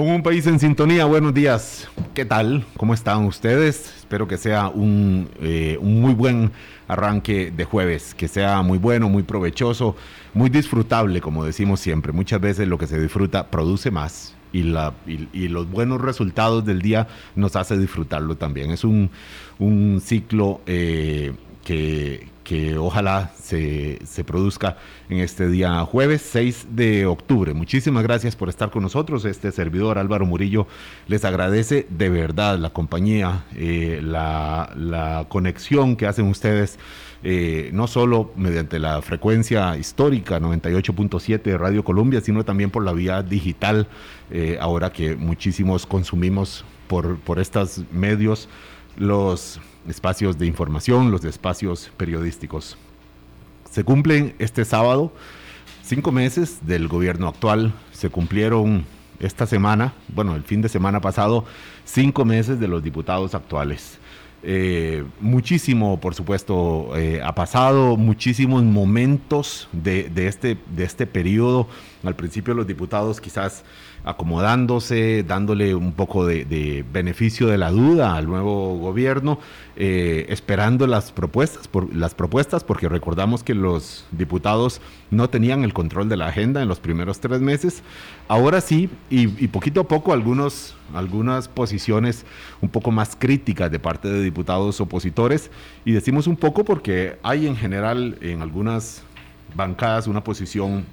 Con un país en sintonía, buenos días. ¿Qué tal? ¿Cómo están ustedes? Espero que sea un, eh, un, muy buen arranque de jueves, que sea muy bueno, muy provechoso, muy disfrutable, como decimos siempre. Muchas veces lo que se disfruta produce más y, los buenos resultados del día nos hace disfrutarlo también. Es un, un ciclo eh, que, que ojalá se, se, produzca en este día jueves 6 de octubre. Muchísimas gracias por estar con nosotros. Este servidor Álvaro Murillo les agradece de verdad la compañía, eh, la, la, conexión que hacen ustedes. Eh, no solo mediante la frecuencia histórica 98.7 de Radio Colombia, sino también por la vía digital, eh, ahora que muchísimos consumimos por, por estos medios los espacios de información, los espacios periodísticos. Se cumplen este sábado cinco meses del gobierno actual, se cumplieron esta semana, bueno, el fin de semana pasado, cinco meses de los diputados actuales. Eh, muchísimo, por supuesto, eh, ha pasado, muchísimos momentos de, de, este, de este periodo. Al principio los diputados quizás acomodándose, dándole un poco de, beneficio de la duda al nuevo gobierno, eh, esperando las propuestas, por, las propuestas, porque recordamos que los diputados no tenían el control de la agenda en los primeros tres meses. Ahora sí, y, poquito a poco algunos, algunas posiciones un poco más críticas de parte de diputados opositores, y decimos un poco porque hay en general en algunas bancadas una posición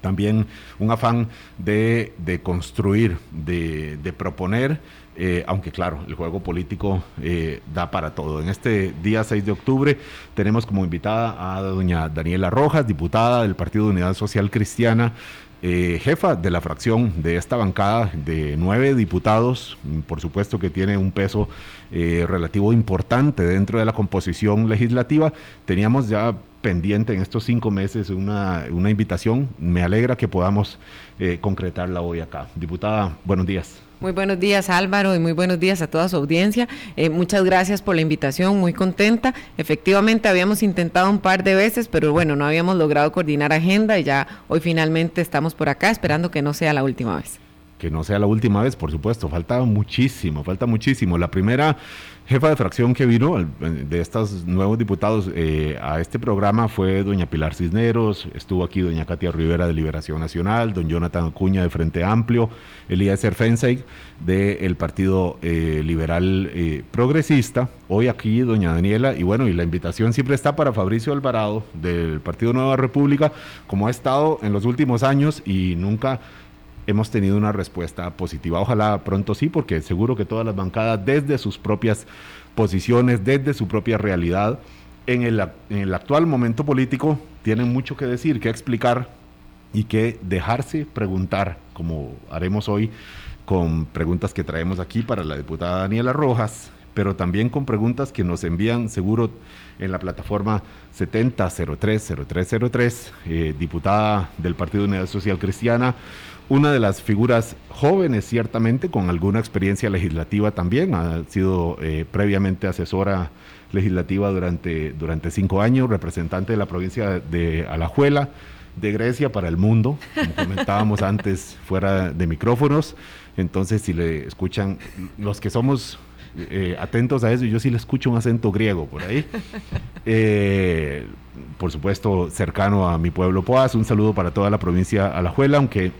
también un afán de, construir, de, proponer, eh, aunque claro, el juego político eh, da para todo. En este día 6 de octubre tenemos como invitada a doña Daniela Rojas, diputada del Partido de Unidad Social Cristiana, eh, jefa de la fracción de esta bancada de nueve diputados, por supuesto que tiene un peso relativo importante dentro de la composición legislativa. Teníamos ya pendiente en estos cinco meses una, una invitación. Me alegra que podamos eh, concretarla hoy acá. Diputada, buenos días. Muy buenos días Álvaro y muy buenos días a toda su audiencia. Eh, muchas gracias por la invitación, muy contenta. Efectivamente habíamos intentado un par de veces, pero bueno, no habíamos logrado coordinar agenda y ya hoy finalmente estamos por acá esperando que no sea la última vez. Que no sea la última vez, por supuesto, falta muchísimo, falta muchísimo. La primera jefa de fracción que vino de estos nuevos diputados eh, a este programa fue doña Pilar Cisneros, estuvo aquí doña Katia Rivera de Liberación Nacional, don Jonathan Acuña de Frente Amplio, Elías Fensey del Partido eh, Liberal eh, Progresista, hoy aquí doña Daniela, y bueno, y la invitación siempre está para Fabricio Alvarado del Partido Nueva República, como ha estado en los últimos años y nunca hemos tenido una respuesta positiva. Ojalá pronto sí, porque seguro que todas las bancadas, desde sus propias posiciones, desde su propia realidad, en el, en el actual momento político, tienen mucho que decir, que explicar y que dejarse preguntar, como haremos hoy con preguntas que traemos aquí para la diputada Daniela Rojas, pero también con preguntas que nos envían seguro en la plataforma 70030303, eh, diputada del Partido Unidad Social Cristiana, una de las figuras jóvenes, ciertamente, con alguna experiencia legislativa también. Ha sido eh, previamente asesora legislativa durante, durante cinco años, representante de la provincia de Alajuela, de Grecia para el mundo, como comentábamos antes fuera de micrófonos. Entonces, si le escuchan, los que somos eh, atentos a eso, yo sí le escucho un acento griego por ahí. Eh, por supuesto, cercano a mi pueblo Poaz. Un saludo para toda la provincia Alajuela, aunque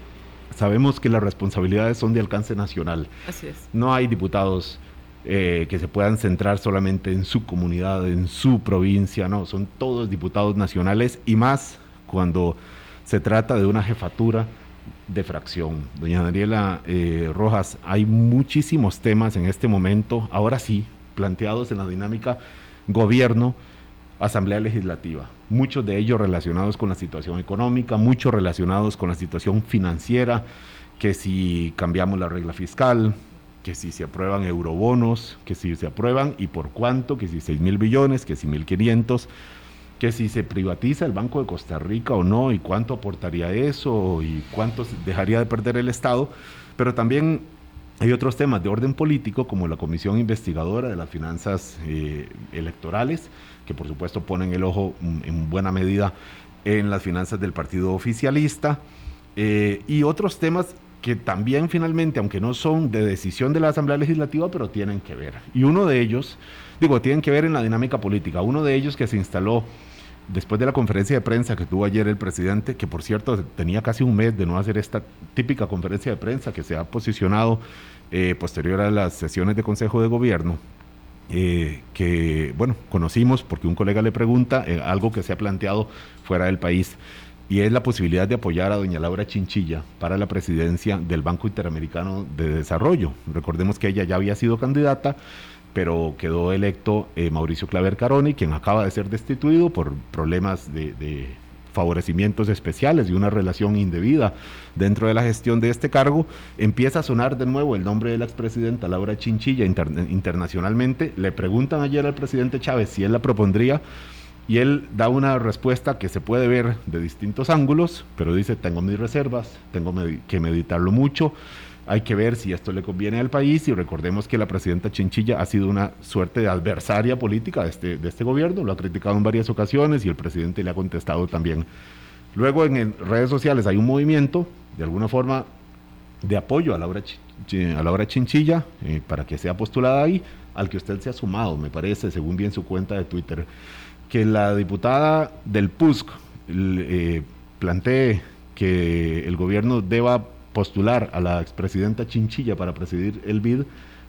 sabemos que las responsabilidades son de alcance nacional. Así es. No hay diputados eh, que se puedan centrar solamente en su comunidad, en su provincia, no, son todos diputados nacionales y más cuando se trata de una jefatura de fracción. Doña Daniela eh, Rojas, hay muchísimos temas en este momento, ahora sí, planteados en la dinámica gobierno, Asamblea Legislativa. Muchos de ellos relacionados con la situación económica, muchos relacionados con la situación financiera, que si cambiamos la regla fiscal, que si se aprueban eurobonos, que si se aprueban y por cuánto, que si 6 mil billones, que si 1.500, que si se privatiza el Banco de Costa Rica o no y cuánto aportaría eso y cuánto dejaría de perder el Estado, pero también hay otros temas de orden político como la Comisión Investigadora de las Finanzas eh, Electorales, que por supuesto ponen el ojo mm, en buena medida en las finanzas del partido oficialista, eh, y otros temas que también finalmente, aunque no son de decisión de la Asamblea Legislativa, pero tienen que ver. Y uno de ellos, digo, tienen que ver en la dinámica política. Uno de ellos que se instaló después de la conferencia de prensa que tuvo ayer el presidente, que por cierto tenía casi un mes de no hacer esta típica conferencia de prensa que se ha posicionado eh, posterior a las sesiones de Consejo de Gobierno, eh, que, bueno, conocimos porque un colega le pregunta eh, algo que se ha planteado fuera del país y es la posibilidad de apoyar a doña Laura Chinchilla para la presidencia del Banco Interamericano de Desarrollo. Recordemos que ella ya había sido candidata, pero quedó electo eh, Mauricio Claver Caroni, quien acaba de ser destituido por problemas de, favorecimientos especiales y una relación indebida dentro de la gestión de este cargo, empieza a sonar de nuevo el nombre de la expresidenta Laura Chinchilla internacionalmente. Le preguntan ayer al presidente Chávez si él la propondría y él da una respuesta que se puede ver de distintos ángulos, pero dice, tengo mis reservas, tengo que meditarlo mucho, hay que ver si esto le conviene al país y recordemos que la presidenta Chinchilla ha sido una suerte de adversaria política de este, de este gobierno, lo ha criticado en varias ocasiones y el presidente le ha contestado también. Luego en redes sociales hay un movimiento, de alguna forma, de apoyo a Laura, a Laura Chinchilla eh, para que sea postulada ahí, al que usted se ha sumado, me parece, según bien su cuenta de Twitter que la diputada del PUSC eh, plantee que el gobierno deba postular a la expresidenta Chinchilla para presidir el BID,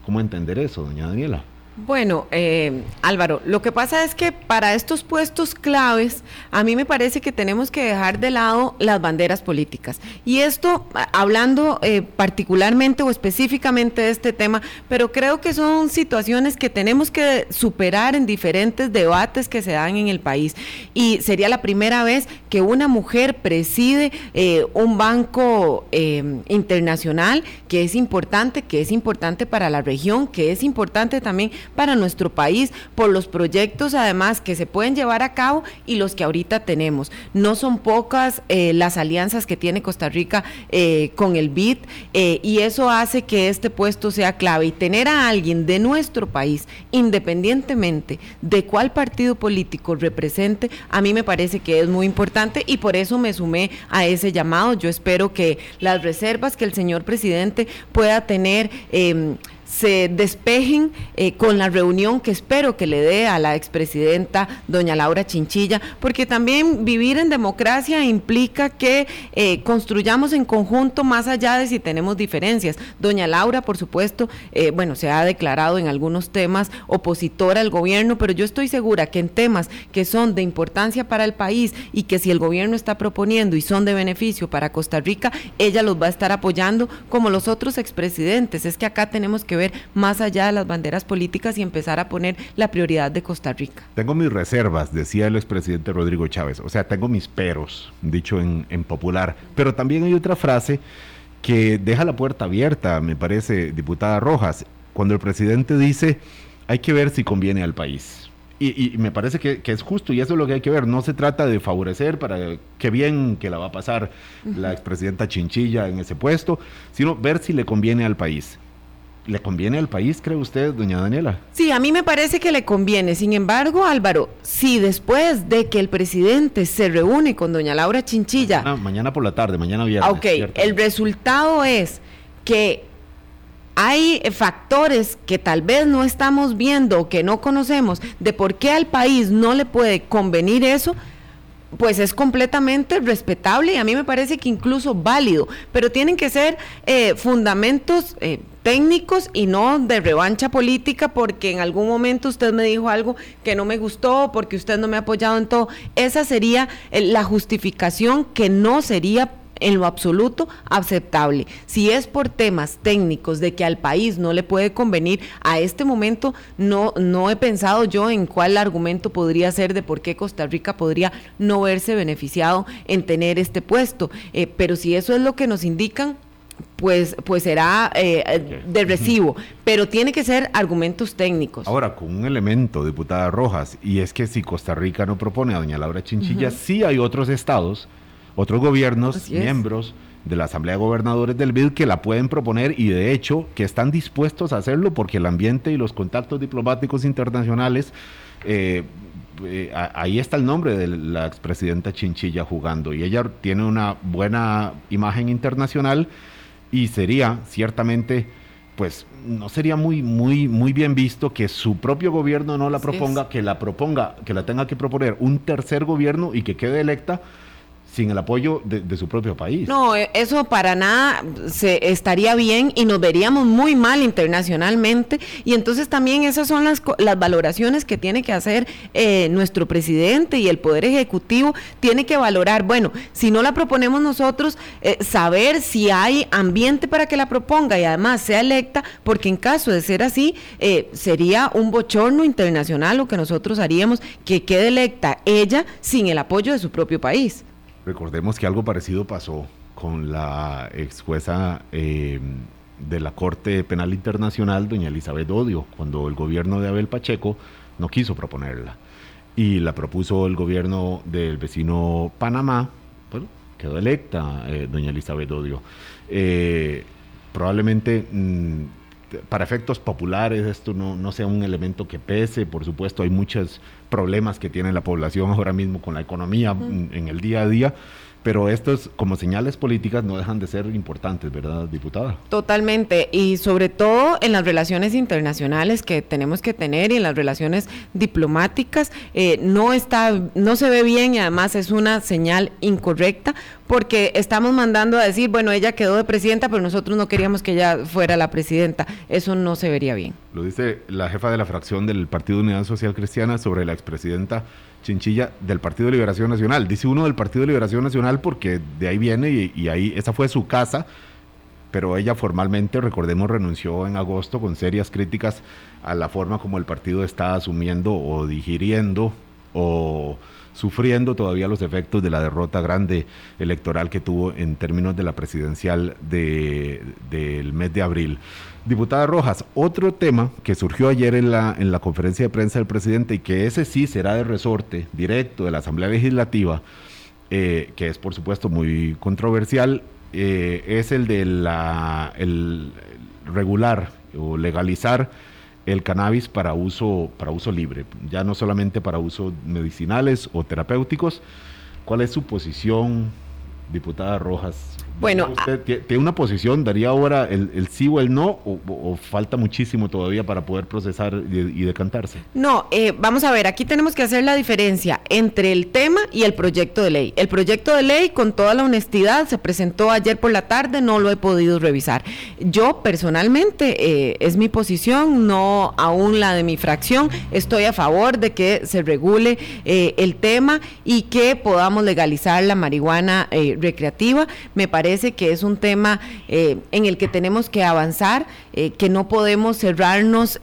¿cómo entender eso, doña Daniela? Bueno, eh, Álvaro, lo que pasa es que para estos puestos claves, a mí me parece que tenemos que dejar de lado las banderas políticas. Y esto, hablando eh, particularmente o específicamente de este tema, pero creo que son situaciones que tenemos que superar en diferentes debates que se dan en el país. Y sería la primera vez que una mujer preside eh, un banco internacional que es importante, que es importante para la región, que es importante también para nuestro país por los proyectos además que se pueden llevar a cabo y los que ahorita tenemos. No son pocas eh, las alianzas que tiene Costa Rica eh, con el BID eh, y eso hace que este puesto sea clave y tener a alguien de nuestro país, independientemente de cuál partido político represente, a mí me parece que es muy importante y por eso me sumé a ese llamado. Yo espero que las reservas que el señor presidente pueda tener em, se despejen eh, con la reunión que espero que le dé a la expresidenta doña Laura Chinchilla, porque también vivir en democracia implica que eh, construyamos en conjunto más allá de si tenemos diferencias. Doña Laura, por supuesto, eh, bueno, se ha declarado en algunos temas opositora al gobierno, pero yo estoy segura que en temas que son de importancia para el país y que si el gobierno está proponiendo y son de beneficio para Costa Rica, ella los va a estar apoyando como los otros expresidentes. Es que acá tenemos que ver más allá de las banderas políticas y empezar a poner la prioridad de Costa Rica. Tengo mis reservas, decía el expresidente Rodrigo Chávez, o sea, tengo mis peros, dicho en, en popular, pero también hay otra frase que deja la puerta abierta, me parece, diputada Rojas, cuando el presidente dice, hay que ver si conviene al país. Y, me parece que, es justo y eso es lo que hay que ver. No se trata de favorecer para qué bien que la va a pasar la expresidenta Chinchilla en ese puesto, sino ver si le conviene al país. ¿Le conviene al país, cree usted, doña Daniela? Sí, a mí me parece que le conviene. Sin embargo, Álvaro, si después de que el presidente se reúne con doña Laura Chinchilla... Mañana, por la tarde, mañana viernes. Ok, el resultado es que hay factores que tal vez no estamos viendo o que no conocemos de por qué al país no le puede convenir eso, pues es completamente respetable y a mí me parece que incluso válido, pero tienen que ser eh, fundamentos eh, técnicos y no de revancha política porque en algún momento usted me dijo algo que no me gustó, porque usted no me ha apoyado en todo. Esa sería eh, la justificación que no sería en lo absoluto aceptable. Si es por temas técnicos de que al país no le puede convenir, a este momento no, no he pensado yo en cuál argumento podría ser de por qué Costa Rica podría no verse beneficiado en tener este puesto. Eh, pero si eso es lo que nos indican, pues, pues será eh, de recibo, pero tiene que ser argumentos técnicos. Ahora, con un elemento, diputada Rojas, y es que si Costa Rica no propone a doña Laura Chinchilla, sí hay otros estados otros gobiernos, miembros de la Asamblea de Gobernadores del BID que la pueden proponer y de hecho que están dispuestos a hacerlo porque el ambiente y los contactos diplomáticos internacionales, eh, eh, ahí está el nombre de la expresidenta Chinchilla jugando. Y ella tiene una buena imagen internacional y sería ciertamente pues no sería muy, muy, muy bien visto que su propio gobierno no la proponga, que la proponga, que la tenga que proponer un tercer gobierno y que quede electa sin el apoyo de, su propio país. No, e, eso para nada se estaría bien y nos veríamos muy mal internacionalmente. Y entonces también esas son las, las valoraciones que tiene que hacer eh, nuestro presidente y el Poder Ejecutivo. Tiene que valorar, bueno, si no la proponemos nosotros, eh, saber si hay ambiente para que la proponga y además sea electa, porque en caso de ser así, eh, sería un bochorno internacional lo que nosotros haríamos, que quede electa ella sin el apoyo de su propio país. Recordemos que algo parecido pasó con la ex jueza em, de la Corte Penal Internacional, doña Elizabeth Odio, cuando el gobierno de Abel Pacheco no quiso proponerla. Y la propuso el gobierno del vecino Panamá, bueno, quedó electa eh, doña Elizabeth Odio. Eh, probablemente mm, para efectos populares esto no, no, sea un elemento que pese, por supuesto hay muchos problemas que tiene la población ahora mismo con la economía en el día a día, pero estos como señales políticas no dejan de ser importantes, ¿verdad, diputada? Totalmente, y sobre todo en las relaciones internacionales que tenemos que tener y en las relaciones diplomáticas, eh, no está, no se ve bien y además es una señal incorrecta porque estamos mandando a decir, bueno, ella quedó de presidenta, pero nosotros no queríamos que ella fuera la presidenta. Eso no se vería bien. Lo dice la jefa de la fracción del Partido Unidad Social Cristiana sobre la expresidenta Chinchilla del Partido de Liberación Nacional. Dice uno del Partido de Liberación Nacional porque de ahí viene y, ahí esa fue su casa, pero ella formalmente, recordemos, renunció en agosto con serias críticas a la forma como el partido está asumiendo o digiriendo o sufriendo todavía los efectos de la derrota grande electoral que tuvo en términos de la presidencial del mes de abril. Diputada Rojas, otro tema que surgió ayer en la, en la conferencia de prensa del presidente y que ese sí será de resorte directo de la Asamblea Legislativa, eh, que es por supuesto muy controversial, eh, es el de la, el regular o legalizar el cannabis para uso, para uso libre, ya no solamente para usos medicinales o terapéuticos. ¿Cuál es su posición, diputada Rojas, bueno, ¿Usted tiene una posición? ¿Daría ahora el, sí o el no? O, falta muchísimo todavía para poder procesar y, decantarse? No, eh, vamos a ver, aquí tenemos que hacer la diferencia entre el tema y el proyecto de ley. El proyecto de ley, con toda la honestidad, se presentó ayer por la tarde, no lo he podido revisar. Yo personalmente, eh, es mi posición, no aún la de mi fracción, estoy a favor de que se regule eh, el tema y que podamos legalizar la marihuana recreativa. Me parece que es un tema eh, en el que tenemos que avanzar, eh, que no podemos cerrarnos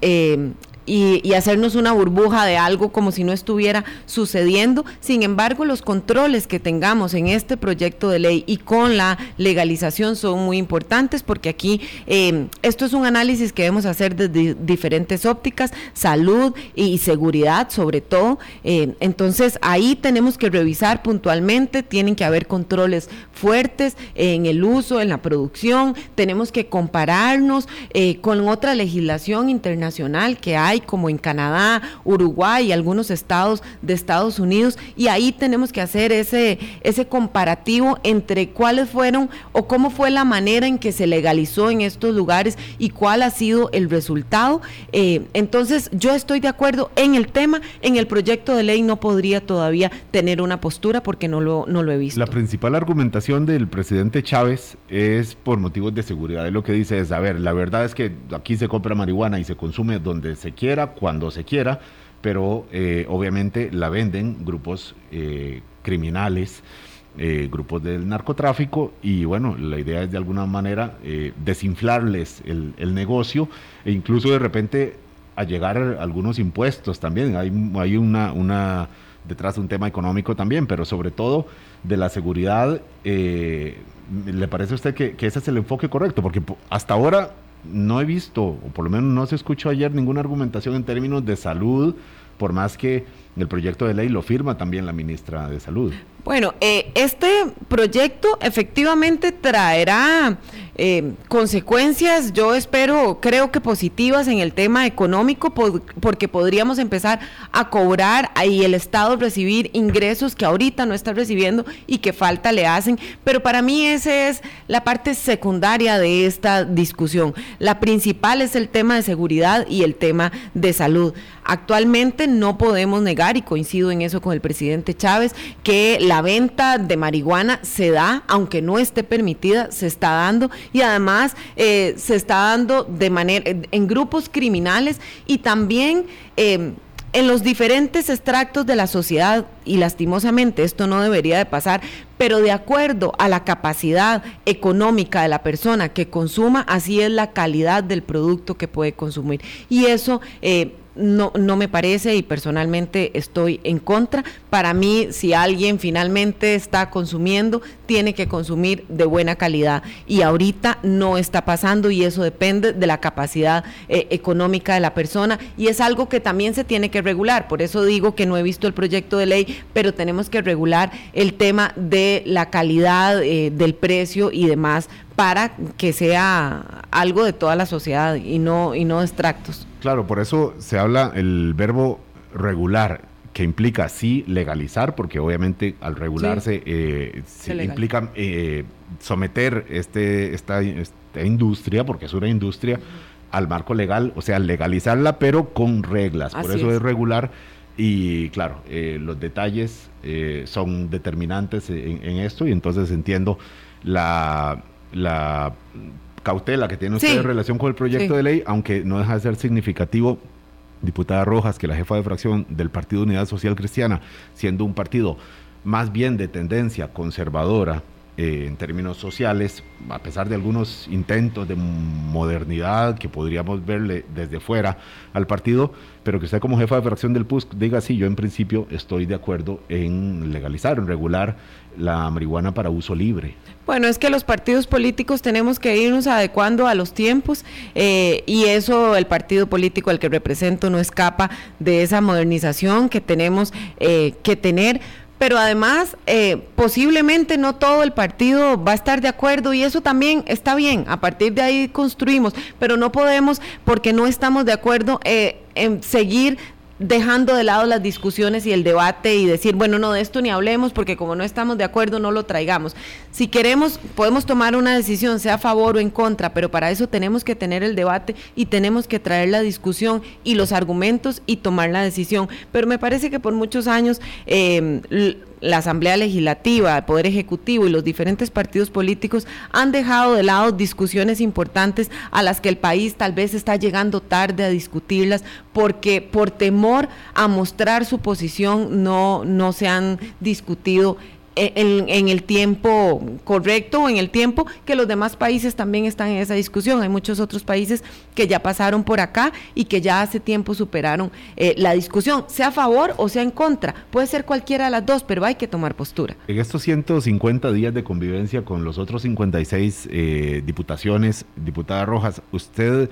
eh, y, hacernos una burbuja de algo como si no estuviera sucediendo. Sin embargo, los controles que tengamos en este proyecto de ley y con la legalización son muy importantes porque aquí eh, esto es un análisis que debemos hacer desde diferentes ópticas, salud y seguridad sobre todo. Eh, entonces ahí tenemos que revisar puntualmente, tienen que haber controles fuertes en el uso, en la producción, tenemos que compararnos eh, con otra legislación internacional que hay como en Canadá, Uruguay y algunos estados de Estados Unidos y ahí tenemos que hacer ese, ese comparativo entre cuáles fueron o cómo fue la manera en que se legalizó en estos lugares y cuál ha sido el resultado. Eh, entonces yo estoy de acuerdo en el tema, en el proyecto de ley no podría todavía tener una postura porque no lo, no lo he visto. La principal argumentación del presidente Chávez es por motivos de seguridad. lo que dice es, a ver, la verdad es que aquí se compra marihuana y se consume donde se quiere cuando se quiera, pero eh, obviamente la venden grupos eh, criminales, eh, grupos del narcotráfico y bueno, la idea es de alguna manera desinflarles el, negocio e incluso de repente a llegar algunos impuestos también. Hay, hay una, detrás de un tema económico también, pero sobre todo de la seguridad. ¿Le parece a usted que, ese es el enfoque correcto? Porque hasta ahora no he visto, o por lo menos no se escuchó ayer, ninguna argumentación en términos de salud por más que el proyecto de ley lo firma también la ministra de Salud. Bueno, eh, este proyecto efectivamente traerá eh, consecuencias, yo espero, creo que positivas en el tema económico, porque podríamos empezar a cobrar y el Estado recibir ingresos que ahorita no está recibiendo y que falta le hacen. Pero para mí esa es la parte secundaria de esta discusión. La principal es el tema de seguridad y el tema de salud. Actualmente no podemos negar, y coincido en eso con el presidente Chávez, que la venta de marihuana se da, aunque no esté permitida, se está dando y además eh, se está dando de manera en grupos criminales y también em, en los diferentes extractos de la sociedad y lastimosamente esto no debería de pasar, pero de acuerdo a la capacidad económica de la persona que consuma, así es la calidad del producto que puede consumir. Y eso eh, no, no me parece y personalmente estoy en contra. Para mí, si alguien finalmente está consumiendo, tiene que consumir de buena calidad. Y ahorita no está pasando y eso depende de la capacidad eh, económica de la persona y es algo que también se tiene que regular. Por eso digo que no he visto el proyecto de ley, pero tenemos que regular el tema de la calidad eh, del precio y demás para que sea algo de toda la sociedad y no, y no extractos. Claro, por eso se habla el verbo regular, que implica sí legalizar, porque obviamente al regularse eh, implica eh, someter este, esta, industria, porque es una industria, al marco legal, o sea, legalizarla, pero con reglas. por eso es. regular. Y claro, eh, los detalles son determinantes en, esto, y entonces entiendo la la cautela que tiene usted en relación con el proyecto de ley, aunque no deja de ser significativo, diputada Rojas, que la jefa de fracción del Partido Unidad Social Cristiana, siendo un partido más bien de tendencia conservadora eh, en términos sociales, a pesar de algunos intentos de modernidad que podríamos verle desde fuera al partido, pero que usted como jefa de fracción del PUSC diga, sí, yo en principio estoy de acuerdo en legalizar, en regular la marihuana para uso libre. Bueno, es que los partidos políticos tenemos que irnos adecuando a los tiempos eh, y eso el partido político al que represento no escapa de esa modernización que tenemos eh, que tener pero además eh, posiblemente no todo el partido va a estar de acuerdo y eso también está bien, a partir de ahí construimos, pero no podemos porque no estamos de acuerdo en seguir dejando de lado las discusiones y el debate y decir, bueno, no, de esto ni hablemos porque como no estamos de acuerdo no lo traigamos. Si queremos, podemos tomar una decisión, sea a favor o en contra, pero para eso tenemos que tener el debate y tenemos que traer la discusión y los argumentos y tomar la decisión. Pero me parece que por muchos años... Eh, la Asamblea Legislativa, el Poder Ejecutivo y los diferentes partidos políticos han dejado de lado discusiones importantes a las que el país tal vez está llegando tarde a discutirlas porque por temor a mostrar su posición no, no se han discutido en, el tiempo correcto o en el tiempo que los demás países también están en esa discusión. Hay muchos otros países que ya pasaron por acá y que ya hace tiempo superaron eh, la discusión, sea a favor o sea en contra. Puede ser cualquiera de las dos, pero hay que tomar postura. En estos 150 días de convivencia con los otros 56 eh, diputaciones, diputada Rojas, usted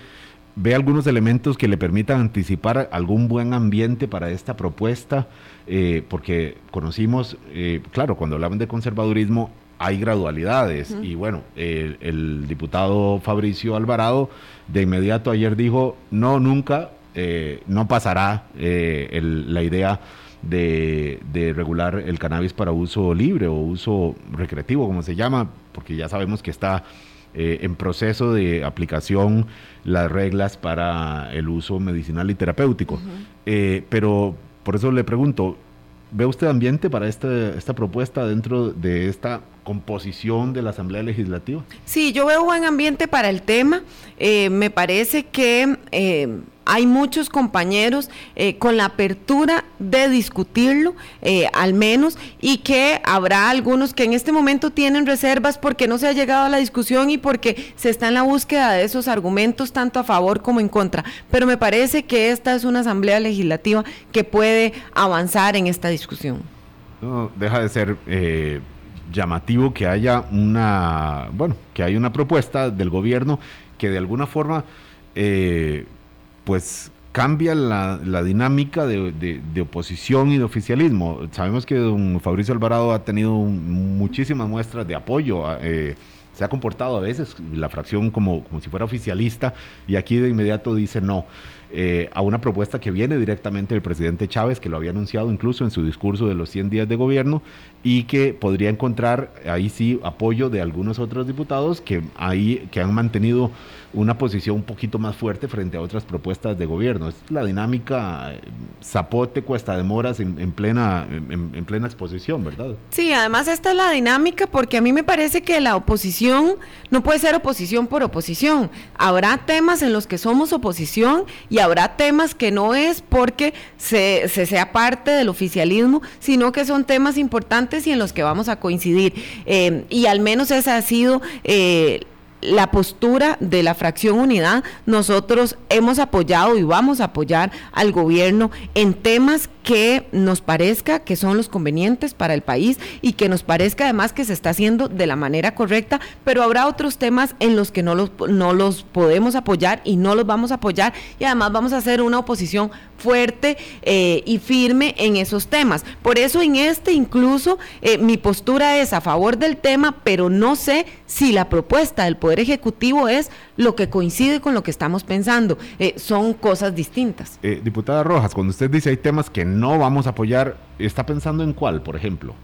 ve algunos elementos que le permitan anticipar algún buen ambiente para esta propuesta, eh, porque conocimos, eh, claro, cuando hablaban de conservadurismo hay gradualidades. Y bueno, el, diputado Fabricio Alvarado de inmediato ayer dijo, no, nunca, eh, no pasará la idea de, de, regular el cannabis para uso libre o uso recreativo, como se llama, porque ya sabemos que está eh, en proceso de aplicación las reglas para el uso medicinal y terapéutico. Eh, pero por eso le pregunto, ¿ve usted ambiente para esta, esta propuesta dentro de esta composición de la Asamblea Legislativa? Sí, yo veo buen ambiente para el tema. Eh, me parece que hay muchos compañeros eh, con la apertura de discutirlo, eh, al menos, y que habrá algunos que en este momento tienen reservas porque no se ha llegado a la discusión y porque se está en la búsqueda de esos argumentos tanto a favor como en contra. Pero me parece que esta es una asamblea legislativa que puede avanzar en esta discusión. No, deja de ser eh, llamativo que haya una, bueno, que hay una propuesta del gobierno que de alguna forma pues cambia la, dinámica de, oposición y de oficialismo. Sabemos que don Fabricio Alvarado ha tenido muchísimas muestras de apoyo. Eh, se ha comportado a veces la fracción como, como si fuera oficialista y aquí de inmediato dice no. Eh, a una propuesta que viene directamente del presidente Chávez, que lo había anunciado incluso en su discurso de los 100 días de gobierno, y que podría encontrar ahí sí apoyo de algunos otros diputados que, ahí, que han mantenido una posición un poquito más fuerte frente a otras propuestas de gobierno. Es la dinámica eh, zapote, cuesta demoras en, en plena, en, plena exposición, ¿verdad? Sí, además esta es la dinámica porque a mí me parece que la oposición no puede ser oposición por oposición. Habrá temas en los que somos oposición y habrá temas que no es porque se, sea parte del oficialismo, sino que son temas importantes y en los que vamos a coincidir. Eh, y al menos esa ha sido... Eh, la postura de la fracción unidad, nosotros hemos apoyado y vamos a apoyar al gobierno en temas que nos parezca que son los convenientes para el país y que nos parezca además que se está haciendo de la manera correcta, pero habrá otros temas en los que no los, no los podemos apoyar y no los vamos a apoyar y además vamos a hacer una oposición fuerte eh, y firme en esos temas. Por eso en este incluso eh, mi postura es a favor del tema, pero no sé si la propuesta del Poder Ejecutivo es lo que coincide con lo que estamos pensando. Eh, son cosas distintas. diputada Rojas, cuando usted dice hay temas que no vamos a apoyar, ¿está pensando en cuál, por ejemplo?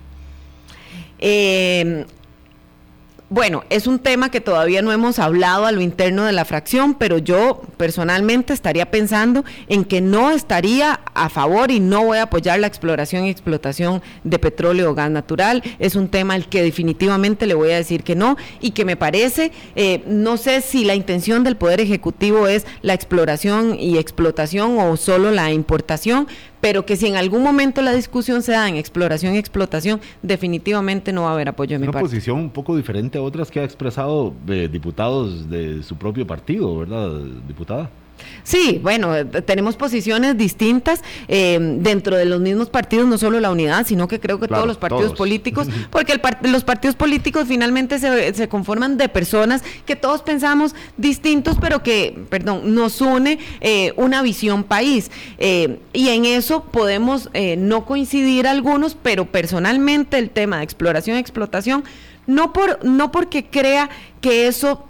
Eh, bueno, es un tema que todavía no hemos hablado a lo interno de la fracción, pero yo personalmente estaría pensando en que no estaría a favor y no voy a apoyar la exploración y explotación de petróleo o gas natural. Es un tema al que definitivamente le voy a decir que no y que me parece, eh, no sé si la intención del Poder Ejecutivo es la exploración y explotación o solo la importación, pero que si en algún momento la discusión se da en exploración y explotación, definitivamente no va a haber apoyo de mi Una parte. Una posición un poco diferente a otras que ha expresado de diputados de su propio partido, ¿verdad, diputada? Sí, bueno, eh, tenemos posiciones distintas eh, dentro de los mismos partidos, no solo la unidad, sino que creo que todos los partidos políticos, porque los partidos políticos finalmente se, conforman de personas que todos pensamos distintos, pero que, perdón, nos une eh, una visión país. y en eso podemos no coincidir algunos, pero personalmente el tema de exploración y explotación, no, por, no porque crea que eso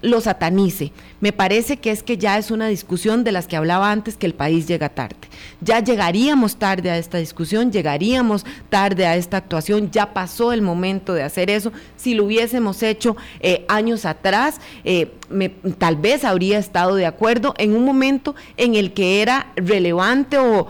lo satanice, me parece que es que ya es una discusión de las que hablaba antes que el país llega tarde. Ya llegaríamos tarde a esta discusión, llegaríamos tarde a esta actuación, ya pasó el momento de hacer eso. Si lo hubiésemos hecho eh, años atrás, eh, tal vez habría estado de acuerdo en un momento en el que era relevante o,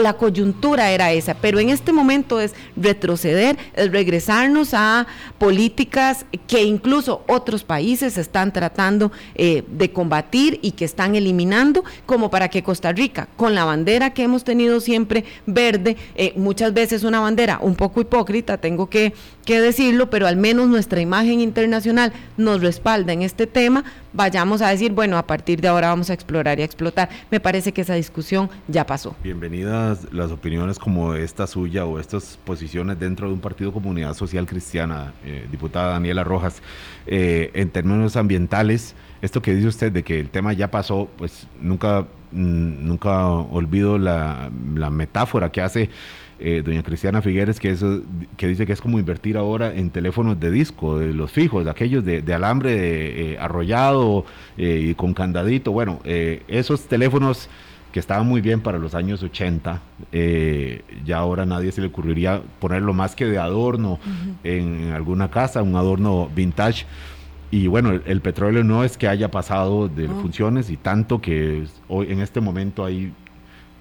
la coyuntura era esa, pero en este momento es retroceder, es regresarnos a políticas que incluso otros países están tratando eh, de combatir y que están eliminando, como para que Costa Rica, con la bandera que hemos tenido siempre verde, eh, muchas veces una bandera un poco hipócrita, tengo que, que decirlo, pero al menos nuestra imagen internacional nos respalda en este tema, vayamos a decir, bueno, a partir de ahora vamos a explorar y a explotar. Me parece que esa discusión ya pasó. Bienvenidas las opiniones como esta suya o estas posiciones dentro de un partido Comunidad Social Cristiana, eh, diputada Daniela Rojas. Eh, en términos ambientales, esto que dice usted de que el tema ya pasó, pues nunca, mm, nunca olvido la, metáfora que hace eh, doña Cristiana Figueres, que, eso, que dice que es como invertir ahora en teléfonos de disco, de los fijos, de aquellos de, alambre eh, arrollado eh, y con candadito. Bueno, esos teléfonos que estaban muy bien para los años 80, ya ahora nadie se le ocurriría ponerlo más que de adorno en alguna casa, un adorno vintage y bueno, el, petróleo no es que haya pasado de funciones y tanto que hoy en este momento hay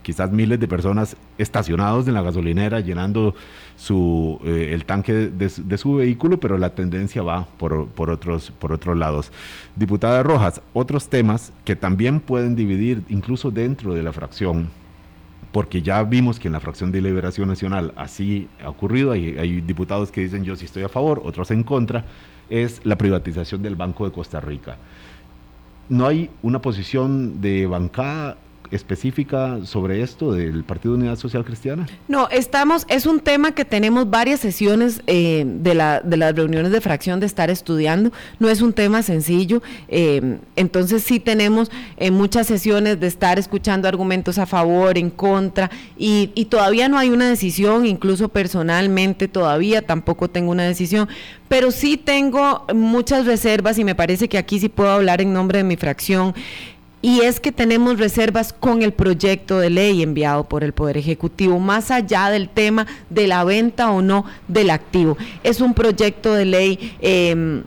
quizás miles de personas estacionados en la gasolinera llenando su, eh, el tanque de, su vehículo, pero la tendencia va por, por, otros, por otros lados. Diputada Rojas, otros temas que también pueden dividir incluso dentro de la fracción, porque ya vimos que en la fracción de Liberación Nacional así ha ocurrido, hay, hay diputados que dicen yo sí estoy a favor, otros en contra es la privatización del Banco de Costa Rica. No hay una posición de bancada específica sobre esto del Partido Unidad Social Cristiana? No, estamos, es un tema que tenemos varias sesiones eh, de, la, de las reuniones de fracción de estar estudiando. No es un tema sencillo. Eh, entonces sí tenemos eh, muchas sesiones de estar escuchando argumentos a favor, en contra, y, y todavía no hay una decisión, incluso personalmente todavía tampoco tengo una decisión, pero sí tengo muchas reservas y me parece que aquí sí puedo hablar en nombre de mi fracción y es que tenemos reservas con el proyecto de ley enviado por el Poder Ejecutivo, más allá del tema de la venta o no del activo. Es un proyecto de ley... Eh,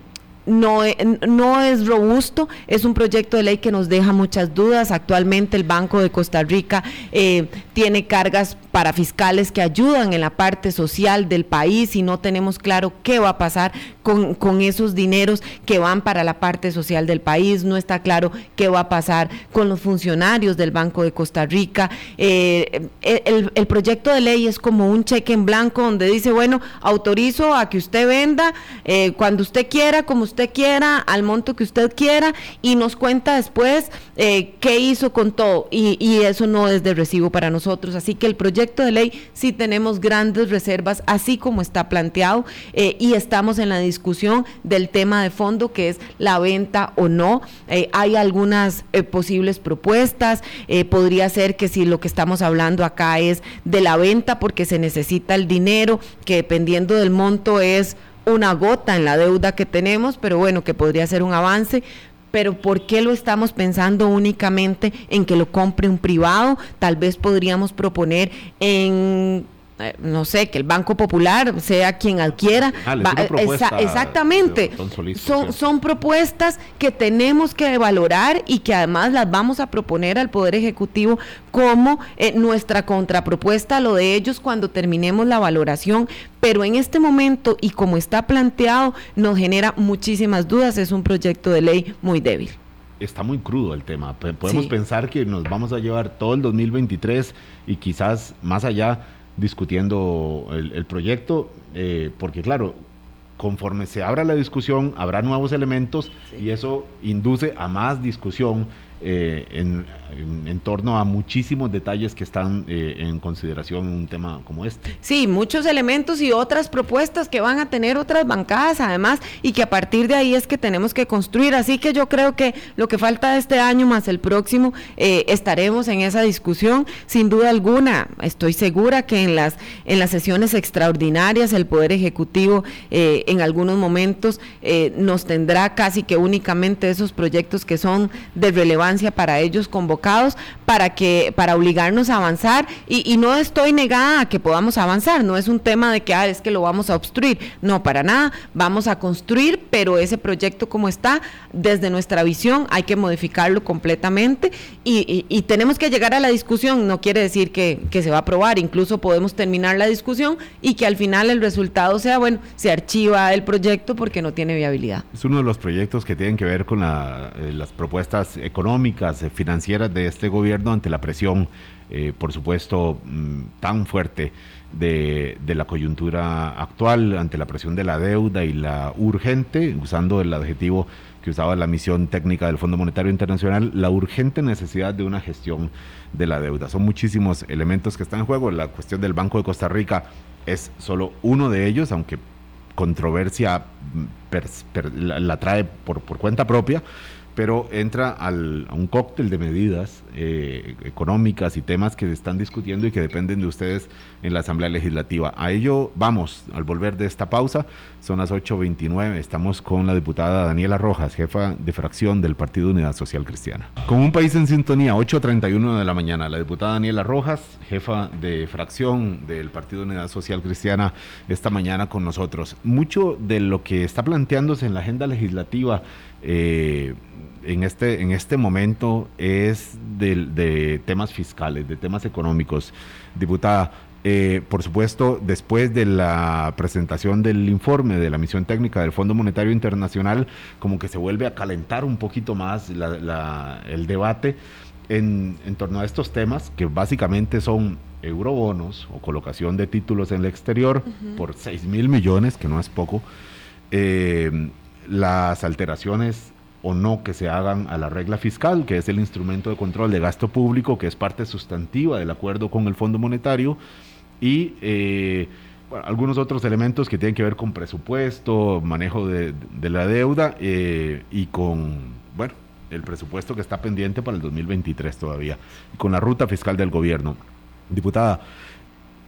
no, e, no es robusto, es un proyecto de ley que nos deja muchas dudas. Actualmente el Banco de Costa Rica eh, tiene cargas para fiscales que ayudan en la parte social del país y no tenemos claro qué va a pasar con, con, esos dineros que van para la parte social del país, no está claro qué va a pasar con los funcionarios del Banco de Costa Rica. Eh, el, el, proyecto de ley es como un cheque en blanco donde dice, bueno, autorizo a que usted venda eh, cuando usted quiera, como usted quiera, al monto que usted quiera y nos cuenta después eh, qué hizo con todo y, eso no es de recibo para nosotros. Así que el proyecto de ley sí tenemos grandes reservas, así como está planteado, eh, y estamos en la discusión del tema de fondo, que es la venta o no. Eh, hay algunas posibles propuestas, podría ser que si lo que estamos hablando acá es de la venta porque se necesita el dinero, que dependiendo del monto es una gota en la deuda que tenemos, pero bueno, que podría ser un avance, pero ¿por qué lo estamos pensando únicamente en que lo compre un privado? Tal vez podríamos proponer en no sé, que el Banco Popular sea quien adquiera. Ah, exactamente. son, son propuestas que tenemos que valorar y que además las vamos a proponer al Poder Ejecutivo como eh, nuestra contrapropuesta a lo de ellos cuando terminemos la valoración. Pero en este momento y como está planteado, nos genera muchísimas dudas. Es un proyecto de ley muy débil está muy crudo el tema. Podemos pensar que nos vamos a llevar todo el 2023 y quizás más allá discutiendo el, proyecto, eh, porque claro, conforme se abra la discusión, habrá nuevos elementos y eso induce a más discusión eh, en, torno a muchísimos detalles que están eh, en consideración en un tema como este. Sí, muchos elementos y otras propuestas que van a tener otras bancadas además y que a partir de ahí es que tenemos que construir. Así que yo creo que lo que falta este año más el próximo eh, estaremos en esa discusión sin duda alguna. Estoy segura que en las, en las sesiones extraordinarias el Poder Ejecutivo en algunos momentos nos tendrá casi que únicamente esos proyectos que son de relevancia para ellos convocados para que para obligarnos a avanzar. Y, no estoy negada a que podamos avanzar, no es un tema de que ah, es que lo vamos a obstruir, no, para nada, vamos a construir, pero ese proyecto como está, desde nuestra visión hay que modificarlo completamente. Y, y, tenemos que llegar a la discusión, no quiere decir que, que se va a aprobar, incluso podemos terminar la discusión y que al final el resultado sea, bueno, se archiva el proyecto porque no tiene viabilidad. Es uno de los proyectos que tienen que ver con la, eh, las propuestas económicas, eh, financieras de este gobierno ante la presión, eh, por supuesto, mm, tan fuerte de, la coyuntura actual, ante la presión de la deuda y la urgente, usando el adjetivo que usaba la misión técnica del Fondo Monetario Internacional, la urgente necesidad de una gestión de la deuda. Son muchísimos elementos que están en juego. La cuestión del Banco de Costa Rica es solo uno de ellos, aunque controversia mm, la, trae por, por cuenta propia pero entra al, a un cóctel de medidas eh, económicas y temas que se están discutiendo y que dependen de ustedes en la Asamblea Legislativa. A ello vamos al volver de esta pausa. Son las 8.29. Estamos con la diputada Daniela Rojas, jefa de fracción del Partido Unidad Social Cristiana. Con un país en sintonía, 8.31 de la mañana. La diputada Daniela Rojas, jefa de fracción del Partido Unidad Social Cristiana, esta mañana con nosotros. Mucho de lo que está planteándose en la agenda legislativa eh, en, este, en este momento es de, temas fiscales, de temas económicos. Diputada, eh, por supuesto, después de la presentación del informe de la misión técnica del Fondo Monetario Internacional, como que se vuelve a calentar un poquito más el debate en, torno a estos temas, que básicamente son eurobonos o colocación de títulos en el exterior por 6 mil millones, que no es poco. Eh, las alteraciones o no que se hagan a la regla fiscal, que es el instrumento de control de gasto público, que es parte sustantiva del acuerdo con el Fondo Monetario, y eh, algunos otros elementos que tienen que ver con presupuesto, manejo de, la deuda eh, y con, bueno, el presupuesto que está pendiente para el 2023 todavía, y con la ruta fiscal del gobierno. Diputada,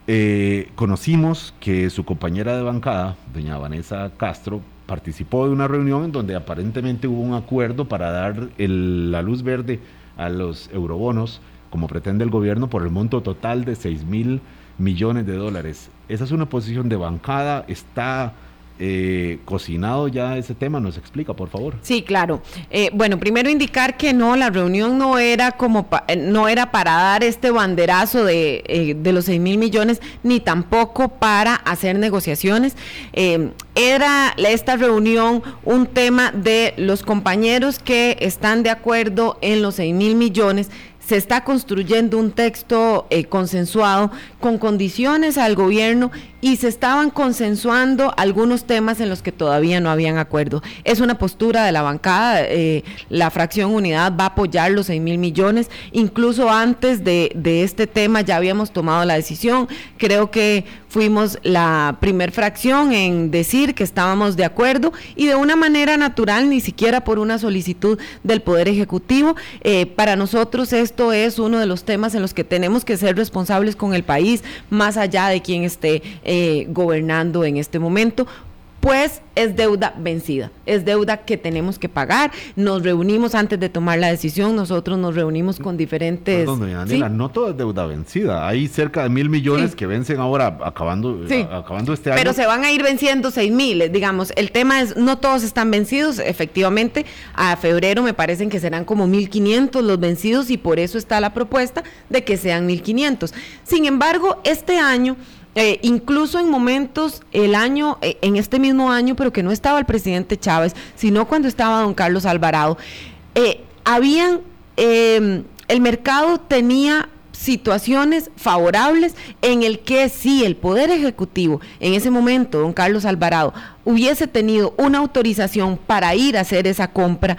eh, conocimos que su compañera de bancada, doña Vanessa Castro, participó de una reunión en donde aparentemente hubo un acuerdo para dar la luz verde a los eurobonos, como pretende el gobierno, por el monto total de 6 mil millones de dólares. Esa es una posición de bancada, está eh, cocinado ya ese tema, nos explica, por favor. Sí, claro. Eh, bueno, primero indicar que no, la reunión no era como eh, no era para dar este banderazo de, de los 6 mil millones, ni tampoco para hacer negociaciones. era esta reunión un tema de los compañeros que están de acuerdo en los 6 mil millones se está construyendo un texto eh, consensuado con condiciones al gobierno y se estaban consensuando algunos temas en los que todavía no habían acuerdo. Es una postura de la bancada, eh, la fracción unidad va a apoyar los 6 mil millones, incluso antes de, este tema ya habíamos tomado la decisión, creo que fuimos la primer fracción en decir que estábamos de acuerdo y de una manera natural, ni siquiera por una solicitud del Poder Ejecutivo. Eh, para nosotros esto es uno de los temas en los que tenemos que ser responsables con el país, más allá de quien esté gobernando en este momento, pues es deuda vencida, es deuda que tenemos que pagar. Nos reunimos antes de tomar la decisión, nosotros nos reunimos con diferentes... Perdón, no todo es deuda vencida, hay cerca de mil millones que vencen ahora acabando, acabando este año. Pero se van a ir venciendo seis mil, digamos, el tema es, no todos están vencidos, efectivamente, a febrero me parecen que serán como mil quinientos los vencidos y por eso está la propuesta de que sean mil quinientos. Sin embargo, este año eh, incluso en momentos, el año, eh, en este mismo año, pero que no estaba el presidente Chávez, sino cuando estaba don Carlos Alvarado, eh, habían, em, el mercado tenía situaciones favorables en el que si el Poder Ejecutivo, en ese momento, don Carlos Alvarado, hubiese tenido una autorización para ir a hacer esa compra,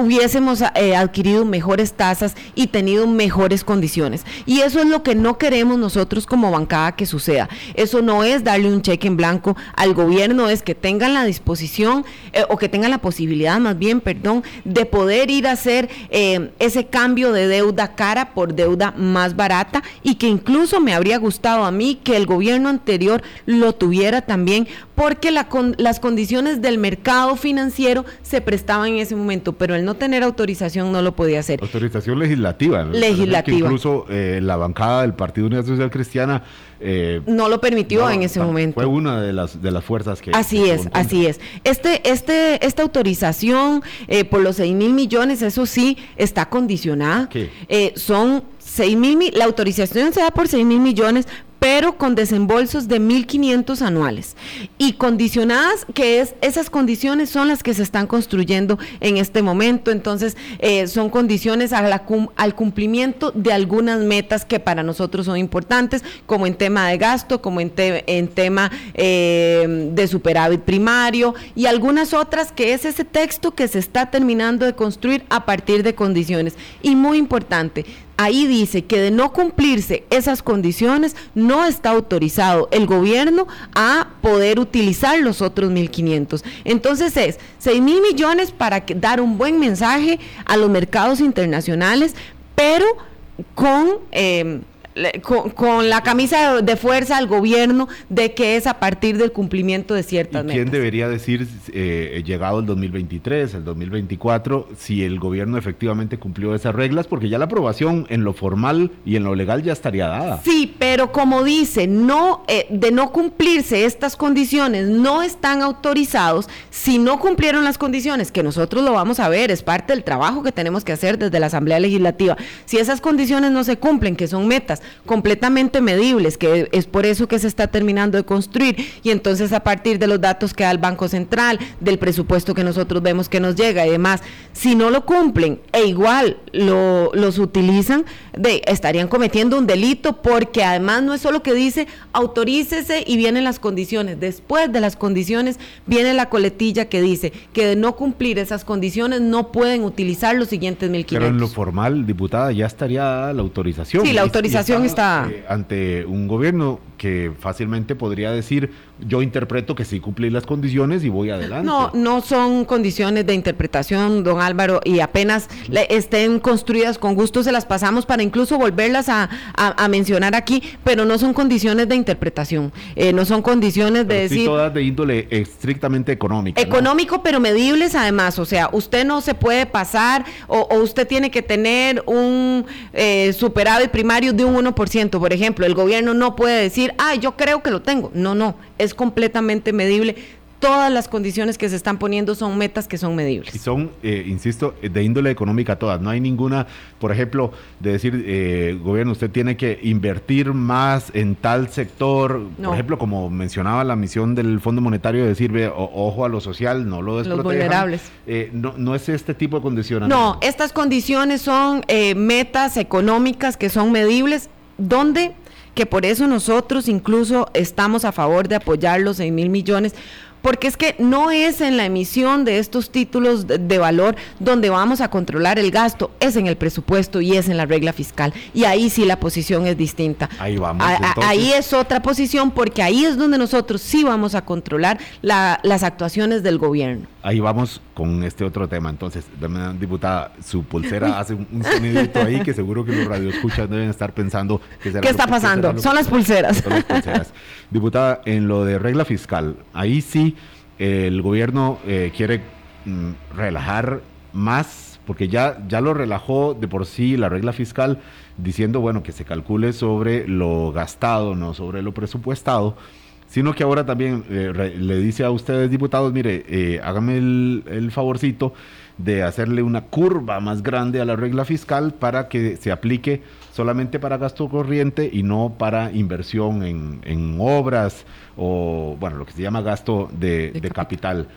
hubiésemos eh, adquirido mejores tasas y tenido mejores condiciones. Y eso es lo que no queremos nosotros como bancada que suceda. Eso no es darle un cheque en blanco al gobierno, es que tengan la disposición eh, o que tengan la posibilidad, más bien, perdón, de poder ir a hacer eh, ese cambio de deuda cara por deuda más barata y que incluso me habría gustado a mí que el gobierno anterior lo tuviera también porque la las condiciones del mercado financiero se prestaban en ese momento, pero el no tener autorización no lo podía hacer. Autorización legislativa. Legislativa. incluso eh, la bancada del Partido Unidad Social Cristiana eh, no lo permitió en ese momento. Fue una de las de las fuerzas que. Así es, así es. Este, este, esta autorización eh, por los 6 mil millones, eso sí, está condicionada. ¿Qué? son 6 mil, la autorización se da por 6 mil millones, pero con desembolsos de 1.500 anuales y condicionadas, que es esas condiciones son las que se están construyendo en este momento. Entonces, eh, son condiciones al cumplimiento de algunas metas que para nosotros son importantes, como en tema de gasto, como en, en tema eh, de superávit primario y algunas otras que es ese texto que se está terminando de construir a partir de condiciones. Y muy importante, ahí dice que de no cumplirse esas condiciones no está autorizado el gobierno a poder utilizar los otros 1.500. Entonces es 6 mil millones para dar un buen mensaje a los mercados internacionales, pero con... Eh, con, la camisa de fuerza al gobierno de que es a partir del cumplimiento de ciertas ¿Y ¿Quién debería decir, eh, llegado el 2023, el 2024, si el gobierno efectivamente cumplió esas reglas? Porque ya la aprobación en lo formal y en lo legal ya estaría dada. Sí, pero como dice, no, eh, de no cumplirse estas condiciones, no están autorizados. Si no cumplieron las condiciones, que nosotros lo vamos a ver, es parte del trabajo que tenemos que hacer desde la Asamblea Legislativa. Si esas condiciones no se cumplen, que son metas, completamente medibles, que es por eso que se está terminando de construir. Y entonces a partir de los datos que da el Banco Central, del presupuesto que nosotros vemos que nos llega y demás, si no lo cumplen e igual lo, los utilizan, de, estarían cometiendo un delito porque además no es solo que dice autorícese y vienen las condiciones. Después de las condiciones viene la coletilla que dice que de no cumplir esas condiciones no pueden utilizar los siguientes 1.500. Pero en lo formal, diputada, ya estaría la autorización. Sí, la autorización está... Eh, ante un gobierno que fácilmente podría decir, yo interpreto que sí cumplí las condiciones y voy adelante. No, no son condiciones de interpretación, don Álvaro, y apenas estén construidas con gusto se las pasamos para incluso volverlas a, mencionar aquí, pero no son condiciones de interpretación, eh, no son condiciones de decir... todas de índole estrictamente económica. Económico, pero medibles además, o sea, usted no se puede pasar o, usted tiene que tener un eh, superávit primario de un 1%, por ejemplo, el gobierno no puede decir, ah, yo creo que lo tengo, no, no, es completamente medible todas las condiciones que se están poniendo son metas que son medibles. Y son, eh, insisto, de índole económica todas. No hay ninguna, por ejemplo, de decir, eh, gobierno, usted tiene que invertir más en tal sector. Por ejemplo, como mencionaba la misión del Fondo Monetario de decir, ojo a lo social, no lo desprotejan. Los vulnerables. Eh, no, no es este tipo de condiciones. No, estas condiciones son metas económicas que son medibles, donde que por eso nosotros incluso estamos a favor de apoyar los 6 mil millones porque es que no es en la emisión de estos títulos de, valor donde vamos a controlar el gasto, es en el presupuesto y es en la regla fiscal. Y ahí sí la posición es distinta. Ahí vamos. ahí es otra posición porque ahí es donde nosotros sí vamos a controlar las actuaciones del gobierno. Ahí vamos con este otro tema. Entonces, diputada, su pulsera hace un, sonidito ahí que seguro que los radioescuchas deben estar pensando que ¿Qué está pasando? Son las pulseras. Son las pulseras. diputada, en lo de regla fiscal, ahí sí el gobierno eh, quiere mm, relajar más, porque ya, ya lo relajó de por sí la regla fiscal, diciendo, bueno, que se calcule sobre lo gastado, no sobre lo presupuestado, sino que ahora también eh, le dice a ustedes, diputados, mire, eh, hágame el favorcito de hacerle una curva más grande a la regla fiscal para que se aplique solamente para gasto corriente y no para inversión en, obras o, bueno, lo que se llama gasto de, capital.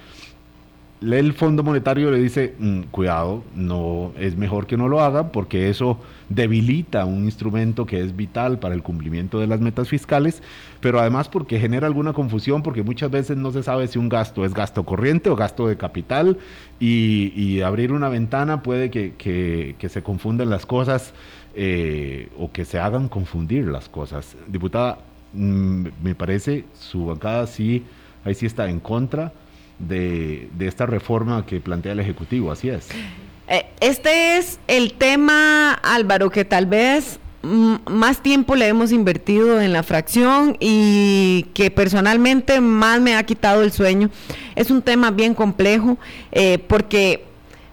El Fondo Monetario le dice, mm, cuidado, no es mejor que no lo haga porque eso debilita un instrumento que es vital para el cumplimiento de las metas fiscales, pero además porque genera alguna confusión porque muchas veces no se sabe si un gasto es gasto corriente o gasto de capital y, abrir una ventana puede que, que se confundan las cosas eh, o que se hagan confundir las cosas. Diputada, mm, me parece su bancada sí, ahí sí está en contra de, esta reforma que plantea el Ejecutivo, así es. Eh, este es el tema, Álvaro, que tal vez más tiempo le hemos invertido en la fracción y que personalmente más me ha quitado el sueño. Es un tema bien complejo eh, porque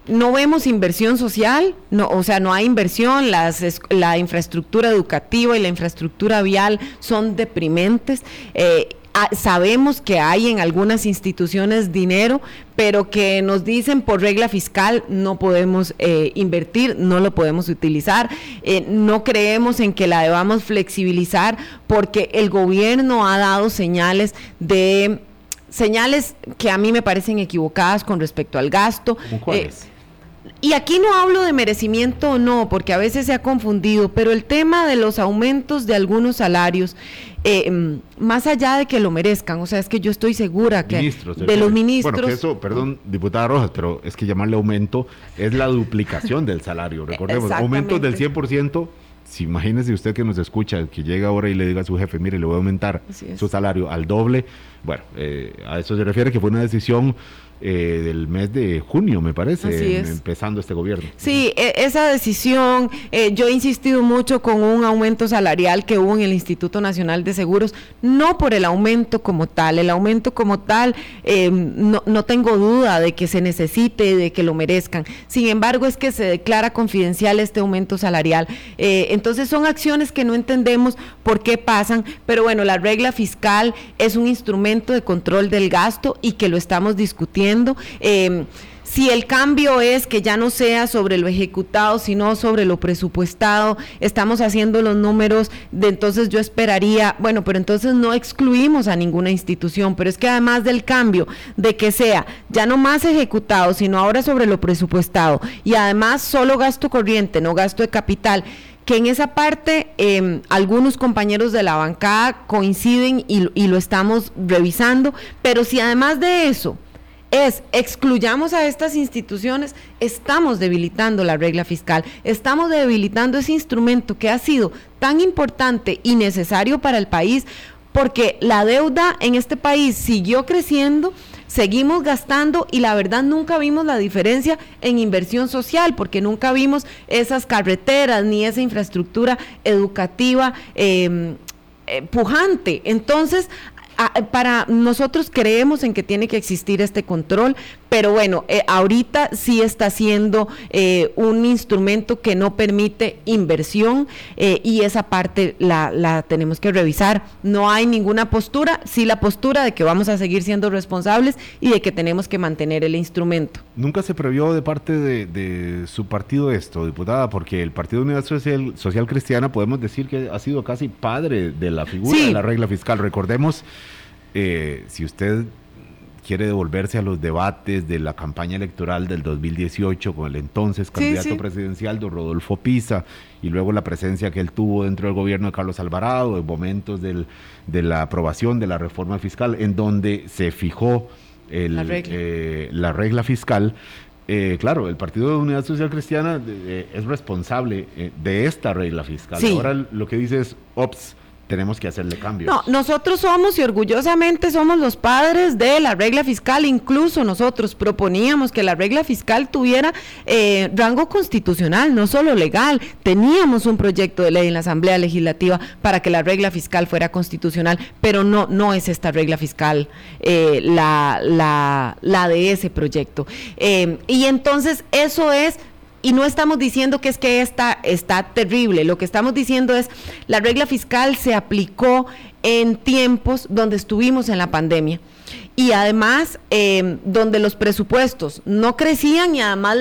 no vemos inversión social, o sea, no hay inversión, la infraestructura educativa y la infraestructura vial son deprimentes. Eh, sabemos que hay en algunas instituciones dinero, pero que nos dicen por regla fiscal no podemos eh, invertir, no lo podemos utilizar. Eh, no creemos en que la debamos flexibilizar porque el gobierno ha dado señales de señales que a mí me parecen equivocadas con respecto al gasto. Y aquí no hablo de merecimiento o no, porque a veces se ha confundido, pero el tema de los aumentos de algunos salarios, eh, mm, más allá de que lo merezcan, o sea, es que yo estoy segura que de los ministros... Bueno, eso, perdón, diputada Rojas, pero es que llamarle aumento es la duplicación del salario, recordemos, aumentos del 100%, si imagínese usted que nos escucha, que llega ahora y le diga a su jefe, mire, le voy a aumentar su salario al doble, bueno, eh, a eso se refiere que fue una decisión eh, del mes de junio, me parece, empezando este gobierno. Sí, e, esa decisión, eh, yo he insistido mucho con un aumento salarial que hubo en el Instituto Nacional de Seguros, no por el aumento como tal, el aumento como tal, eh, no, no, tengo duda de que se necesite, de que lo merezcan. Sin embargo, es que se declara confidencial este aumento salarial. entonces son acciones que no entendemos por qué pasan, pero bueno, la regla fiscal es un instrumento de control del gasto y que lo estamos discutiendo Em, si el cambio es que ya no sea sobre lo ejecutado, sino sobre lo presupuestado, estamos haciendo los números de entonces yo esperaría, bueno, pero entonces no excluimos a ninguna institución, pero es que además del cambio de que sea ya no más ejecutado, sino ahora sobre lo presupuestado y además solo gasto corriente, no gasto de capital, que en esa parte em, algunos compañeros de la bancada coinciden y, y lo estamos revisando, pero si además de eso es excluyamos a estas instituciones, estamos debilitando la regla fiscal, estamos debilitando ese instrumento que ha sido tan importante y necesario para el país, porque la deuda en este país siguió creciendo, seguimos gastando y la verdad nunca vimos la diferencia en inversión social, porque nunca vimos esas carreteras ni esa infraestructura educativa. Em, eh, pujante. Entonces, para nosotros creemos en que tiene que existir este control, pero bueno, eh, ahorita sí está siendo eh, un instrumento que no permite inversión eh, y esa parte la, la, tenemos que revisar. No hay ninguna postura, sí la postura de que vamos a seguir siendo responsables y de que tenemos que mantener el instrumento. Nunca se previó de parte de, su partido esto, diputada, porque el Partido Unidad Social, Social Cristiana podemos decir que ha sido casi padre de la figura de la regla fiscal. Recordemos eh, si usted quiere devolverse a los debates de la campaña electoral del 2018 con el entonces candidato presidencial don Rodolfo Pisa y luego la presencia que él tuvo dentro del gobierno de Carlos Alvarado en momentos de la aprobación de la reforma fiscal en donde se fijó la, regla. Eh, fiscal. Eh, claro, el Partido de Unidad Social Cristiana es responsable de esta regla fiscal. Ahora lo que dice es, ops, tenemos que hacerle cambios. No, nosotros somos y orgullosamente somos los padres de la regla fiscal, incluso nosotros proponíamos que la regla fiscal tuviera eh, rango constitucional, no solo legal. Teníamos un proyecto de ley en la Asamblea Legislativa para que la regla fiscal fuera constitucional, pero no, no es esta regla fiscal eh, la, la, la, de ese proyecto. Eh, y entonces eso es y no estamos diciendo que es que esta está terrible, lo que estamos diciendo es la regla fiscal se aplicó en tiempos donde estuvimos en la pandemia y además eh, donde los presupuestos no crecían y además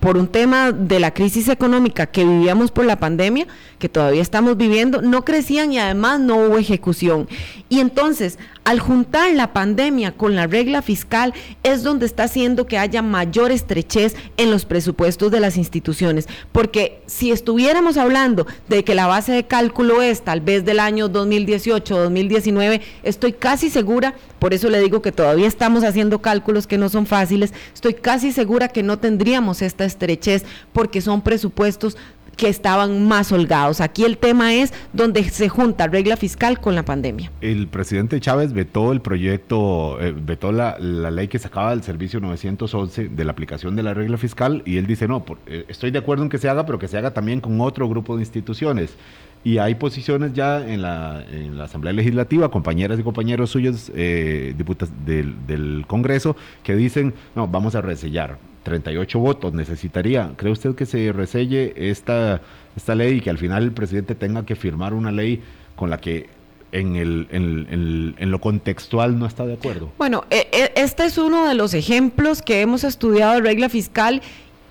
por un tema de la crisis económica que vivíamos por la pandemia, que todavía estamos viviendo, no crecían y además no hubo ejecución. Y entonces al juntar la pandemia con la regla fiscal es donde está haciendo que haya mayor estrechez en los presupuestos de las instituciones. Porque si estuviéramos hablando de que la base de cálculo es tal vez del año 2018 o 2019, estoy casi segura, por eso le digo que todavía estamos haciendo cálculos que no son fáciles, estoy casi segura que no tendríamos esta estrechez porque son presupuestos que estaban más holgados. Aquí el tema es donde se junta regla fiscal con la pandemia. El presidente Chávez vetó el proyecto, eh, vetó la, ley que sacaba del servicio 911 de la aplicación de la regla fiscal y él dice, no, eh, estoy de acuerdo en que se haga, pero que se haga también con otro grupo de instituciones. Y hay posiciones ya en la, en la Asamblea Legislativa, compañeras y compañeros suyos, eh, diputados del, del Congreso, que dicen, no, vamos a resellar 38 votos necesitaría. ¿Cree usted que se reselle esta, esta ley y que al final el presidente tenga que firmar una ley con la que en, el, en, en, lo contextual no está de acuerdo? Bueno, e, e, este es uno de los ejemplos que hemos estudiado de regla fiscal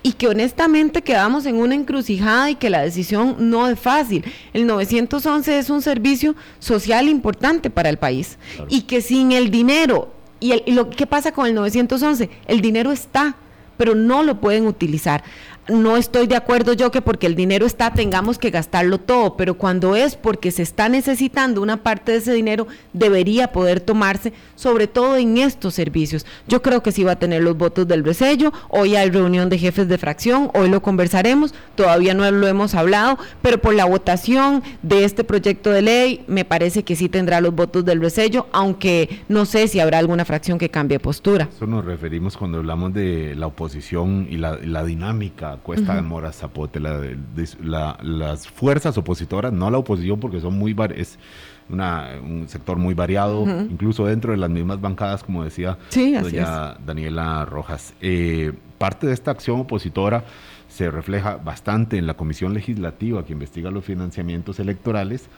y que honestamente quedamos en una encrucijada y que la decisión no es fácil. El 911 es un servicio social importante para el país y que sin el dinero, y, el, y lo que pasa con el 911, el dinero está, pero no lo pueden utilizar no estoy de acuerdo yo que porque el dinero está tengamos que gastarlo todo, pero cuando es porque se está necesitando una parte de ese dinero, debería poder tomarse, sobre todo en estos servicios. Yo creo que sí va a tener los votos del resello, hoy hay reunión de jefes de fracción, hoy lo conversaremos, todavía no lo hemos hablado, pero por la votación de este proyecto de ley, me parece que sí tendrá los votos del resello, aunque no sé si habrá alguna fracción que cambie postura. Eso nos referimos cuando hablamos de la oposición y la, la dinámica Cuesta de Mora, Zapote, las fuerzas opositoras, no la oposición porque son muy es un sector muy variado, incluso dentro de las mismas bancadas, como decía doña Daniela Rojas. Eh, parte de esta acción opositora se refleja bastante en la Comisión Legislativa que investiga los financiamientos electorales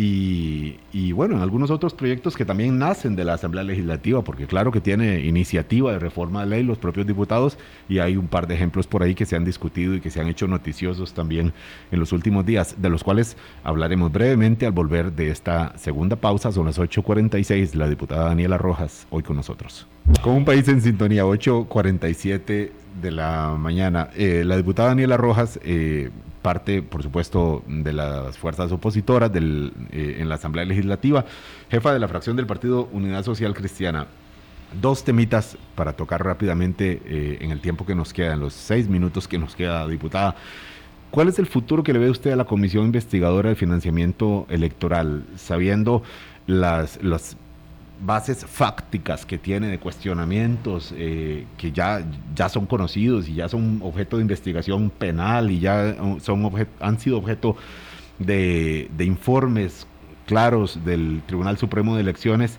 y, bueno, en algunos otros proyectos que también nacen de la Asamblea Legislativa, porque claro que tiene iniciativa de reforma de ley los propios diputados y hay un par de ejemplos por ahí que se han discutido y que se han hecho noticiosos también en los últimos días, de los cuales hablaremos brevemente al volver de esta segunda pausa. Son las 8.46, la diputada Daniela Rojas hoy con nosotros. Con un país en sintonía, 8.47 de la mañana. Eh, la diputada Daniela Rojas... Eh, parte, por supuesto, de las fuerzas opositoras del, eh, en la Asamblea Legislativa, jefa de la fracción del Partido Unidad Social Cristiana. Dos temitas para tocar rápidamente eh, en el tiempo que nos queda, en los seis minutos que nos queda, diputada. ¿Cuál es el futuro que le ve usted a la Comisión Investigadora de Financiamiento Electoral, sabiendo las, las bases fácticas que tiene de cuestionamientos eh, que ya, ya son conocidos y ya son objeto de investigación penal y ya uh, son han sido objeto de, informes claros del Tribunal Supremo de Elecciones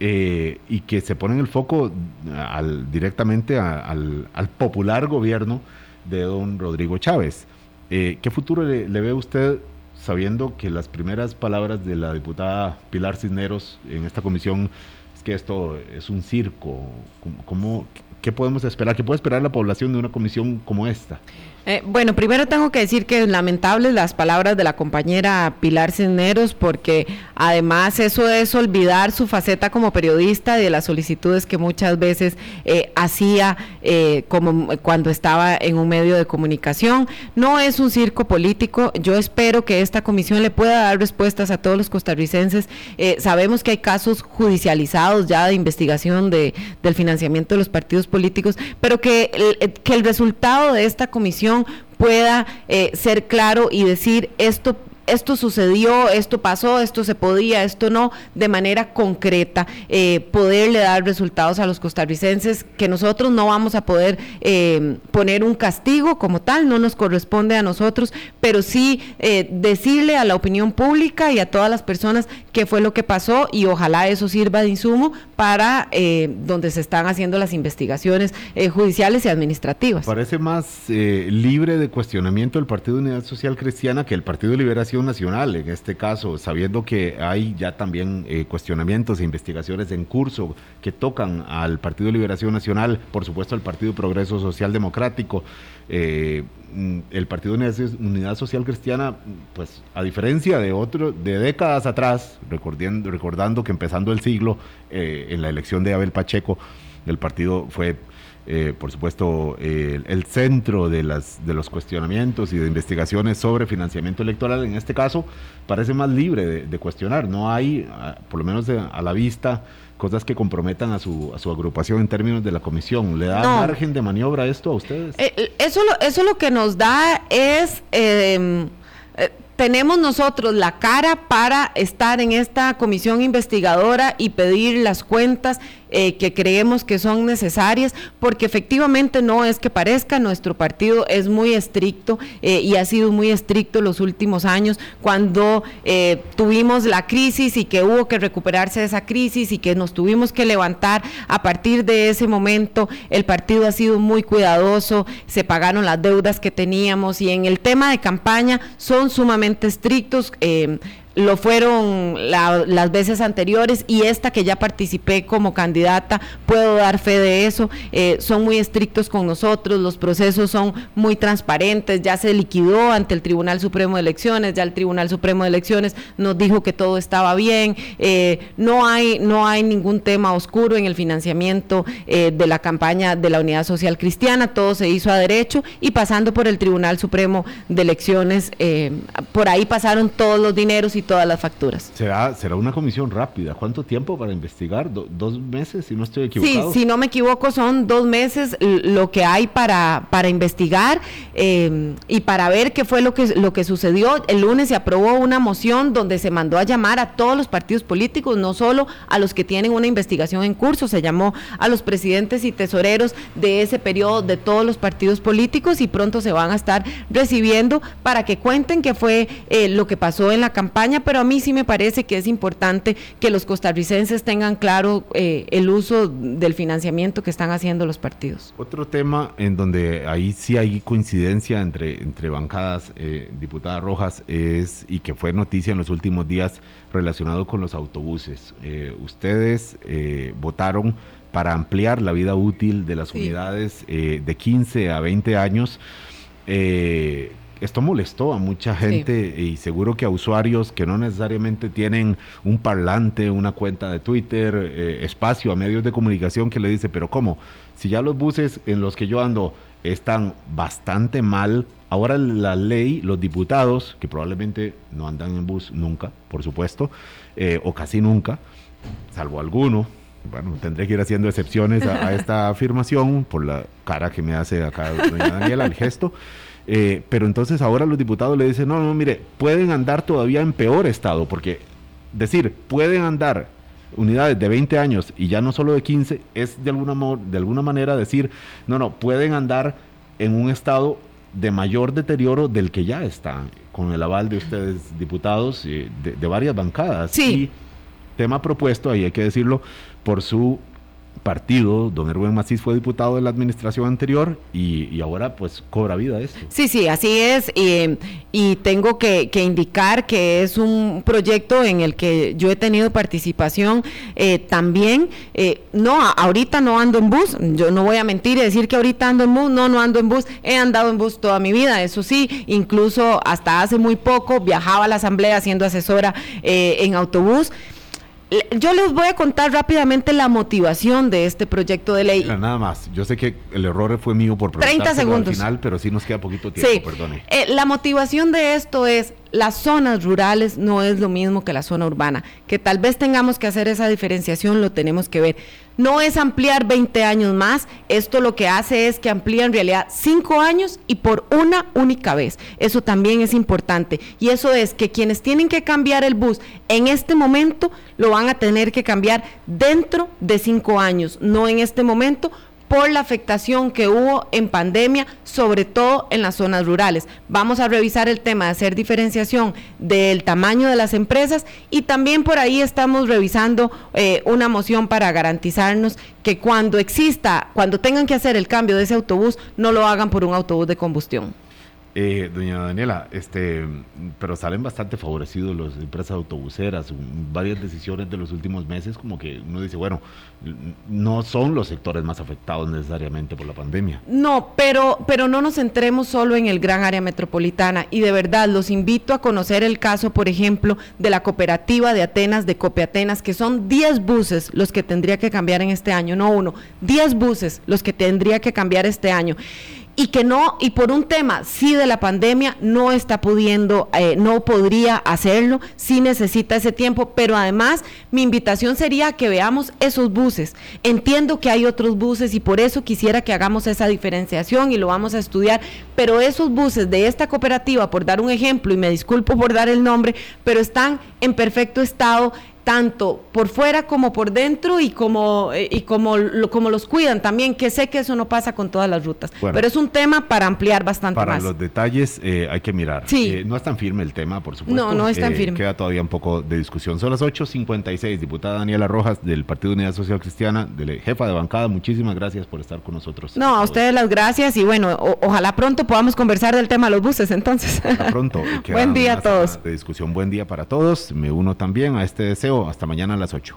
eh, y que se ponen el foco al, directamente al, popular gobierno de don Rodrigo Chávez. Eh, ¿Qué futuro le, le ve usted sabiendo que las primeras palabras de la diputada Pilar Cisneros en esta comisión es que esto es un circo. ¿Cómo, ¿Qué podemos esperar? ¿Qué puede esperar la población de una comisión como esta? Eh, bueno, primero tengo que decir que lamentables las palabras de la compañera Pilar Cisneros, porque además eso es olvidar su faceta como periodista y de las solicitudes que muchas veces eh, hacía eh, como cuando estaba en un medio de comunicación. No es un circo político. Yo espero que esta comisión le pueda dar respuestas a todos los costarricenses. sabemos que hay casos judicializados ya de investigación de, del financiamiento de los partidos políticos, pero que que el resultado de esta comisión pueda eh, ser claro y decir esto esto sucedió, esto pasó, esto se podía, esto no, de manera concreta, eh, poderle dar resultados a los costarricenses, que nosotros no vamos a poder eh, poner un castigo como tal, no nos corresponde a nosotros, pero sí eh, decirle a la opinión pública y a todas las personas qué fue lo que pasó y ojalá eso sirva de insumo para donde se están haciendo las investigaciones judiciales y administrativas. Parece más libre de cuestionamiento el Partido Unidad Social Cristiana que el Partido de Nacional, en este caso, sabiendo que hay ya también eh, cuestionamientos e investigaciones en curso que tocan al Partido Liberación Nacional, por supuesto al Partido Progreso Social Democrático, eh, mm, el Partido Unidad Social Cristiana, pues a diferencia de otro, de décadas atrás, recordando, recordando que empezando el siglo, eh, en la elección de Abel Pacheco, el partido fue eh, por supuesto, el centro de, las, de los cuestionamientos y de investigaciones sobre financiamiento electoral, en este caso, parece más libre de, cuestionar. No hay, por lo menos a la vista, cosas que comprometan a su, a su agrupación en términos de la comisión. ¿Le da margen de maniobra esto a ustedes? Eh, eso, lo, eso lo que nos da es... Em, eh, tenemos nosotros la cara para estar en esta comisión investigadora y pedir las cuentas eh, que creemos que son necesarias, porque efectivamente no es que parezca, nuestro partido es muy estricto eh, y ha sido muy estricto los últimos años cuando eh, tuvimos la crisis y que hubo que recuperarse de esa crisis y que nos tuvimos que levantar. A partir de ese momento el partido ha sido muy cuidadoso, se pagaron las deudas que teníamos y en el tema de campaña son sumamente estrictos lo fueron las veces anteriores y esta que ya participé como candidata, puedo dar fe de eso, eh, son muy estrictos con nosotros, los procesos son muy transparentes, ya se liquidó ante el Tribunal Supremo de Elecciones, ya el Tribunal Supremo de Elecciones nos dijo que todo estaba bien, eh, no, hay, no hay ningún tema oscuro en el financiamiento eh, de la campaña de la Unidad Social Cristiana, todo se hizo a derecho y pasando por el Tribunal Supremo de Elecciones, por ahí pasaron todos los dineros y todas las facturas. Será, será una comisión rápida. ¿Cuánto tiempo para investigar? ¿Dos meses, si no estoy equivocado? Sí, si no me equivoco, son dos meses lo que hay para, para investigar eh, y para ver qué fue lo que, lo que sucedió. El lunes se aprobó una moción donde se mandó a llamar a todos los partidos políticos, no solo a los que tienen una investigación en curso, se llamó a los presidentes y tesoreros de ese periodo de todos los partidos políticos y pronto se van a estar recibiendo para que cuenten qué fue eh, lo que pasó en la campaña campaña, pero a mí sí me parece que es importante que los costarricenses tengan claro eh, el uso del financiamiento que están haciendo los partidos. Otro tema en donde ahí sí hay coincidencia entre, entre bancadas, eh, diputada Rojas, es, y que fue noticia en los últimos días relacionado con los autobuses. Eh, ustedes votaron para ampliar la vida útil de las unidades de 15 a 20 años. Eh, esto molestó a mucha gente y seguro que a usuarios que no necesariamente tienen un parlante, una cuenta de Twitter, eh, espacio a medios de comunicación que le dice, pero ¿cómo? Si ya los buses en los que yo ando están bastante mal, ahora la ley, los diputados, que probablemente no andan en bus nunca, por supuesto, eh, o casi nunca, salvo alguno, bueno, tendré que ir haciendo excepciones a, a esta afirmación por la cara que me hace acá doña Daniela, el gesto. Eh, pero entonces ahora los diputados le dicen, no, no, mire, pueden andar todavía en peor estado, porque decir, pueden andar unidades de 20 años y ya no solo de 15, es de alguna, de alguna manera decir, no, no, pueden andar en un estado de mayor deterioro del que ya está, con el aval de ustedes, diputados, eh, de, varias bancadas. Sí. tema propuesto, ahí hay que decirlo, por su partido, don Erwin Macís fue diputado de la administración anterior y, ahora pues cobra vida esto. Sí, sí, así es. y tengo que, indicar que es un proyecto en el que yo he tenido participación eh, también. Eh, no, ahorita no ando en bus, yo no voy a mentir y decir que ahorita ando en bus, no, no ando en bus, he andado en bus toda mi vida, eso sí, incluso hasta hace muy poco viajaba a la asamblea siendo asesora eh, en autobús. Yo les voy a contar rápidamente la motivación de este proyecto de ley. nada más, yo sé que el error fue mío por 30 segundos. al final, pero sí nos queda poquito tiempo, sí. perdone. Eh, la motivación de esto es las zonas rurales no es lo mismo que la zona urbana. Que tal vez tengamos que hacer esa diferenciación, lo tenemos que ver. No es ampliar 20 años más, esto lo que hace es que amplía en realidad 5 años y por una única vez. Eso también es importante. Y eso es que quienes tienen que cambiar el bus en este momento lo van a tener que cambiar dentro de 5 años, no en este momento por la afectación que hubo en pandemia, sobre todo en las zonas rurales. Vamos a revisar el tema de hacer diferenciación del tamaño de las empresas y también por ahí estamos revisando eh, una moción para garantizarnos que cuando exista, cuando tengan que hacer el cambio de ese autobús, no lo hagan por un autobús de combustión. Eh, doña Daniela, este, pero salen bastante favorecidos las empresas autobuseras, varias decisiones de los últimos meses, como que uno dice, bueno, no son los sectores más afectados necesariamente por la pandemia. No, pero, pero no nos centremos solo en el gran área metropolitana. Y de verdad los invito a conocer el caso, por ejemplo, de la cooperativa de Atenas, de Copiatenas, que son 10 buses los que tendría que cambiar en este año, no uno, 10 buses los que tendría que cambiar este año y que no, y por un tema sí de la pandemia, no está pudiendo, eh, no podría hacerlo, sí necesita ese tiempo, pero además mi invitación sería que veamos esos buses. Entiendo que hay otros buses y por eso quisiera que hagamos esa diferenciación y lo vamos a estudiar, pero esos buses de esta cooperativa, por dar un ejemplo, y me disculpo por dar el nombre, pero están en perfecto estado, tanto por fuera como por dentro y como, eh, y como, como los cuidan también, que sé que eso no pasa con todas las rutas, pero es un tema para ampliar bastante para más. Para los detalles eh, hay que mirar. Sí. Eh, no es tan firme el tema, por supuesto. No, no es tan firme. Queda todavía un poco de discusión. Son las 8.56, diputada Daniela Rojas del Partido de Unidad Social Cristiana, de jefa de bancada, muchísimas gracias por estar con nosotros. No, a ustedes las gracias y bueno, ojalá pronto podamos conversar del tema de los buses entonces. pronto. Buen día a todos. De discusión, buen día para todos. Me uno también a este deseo hasta mañana a las 8.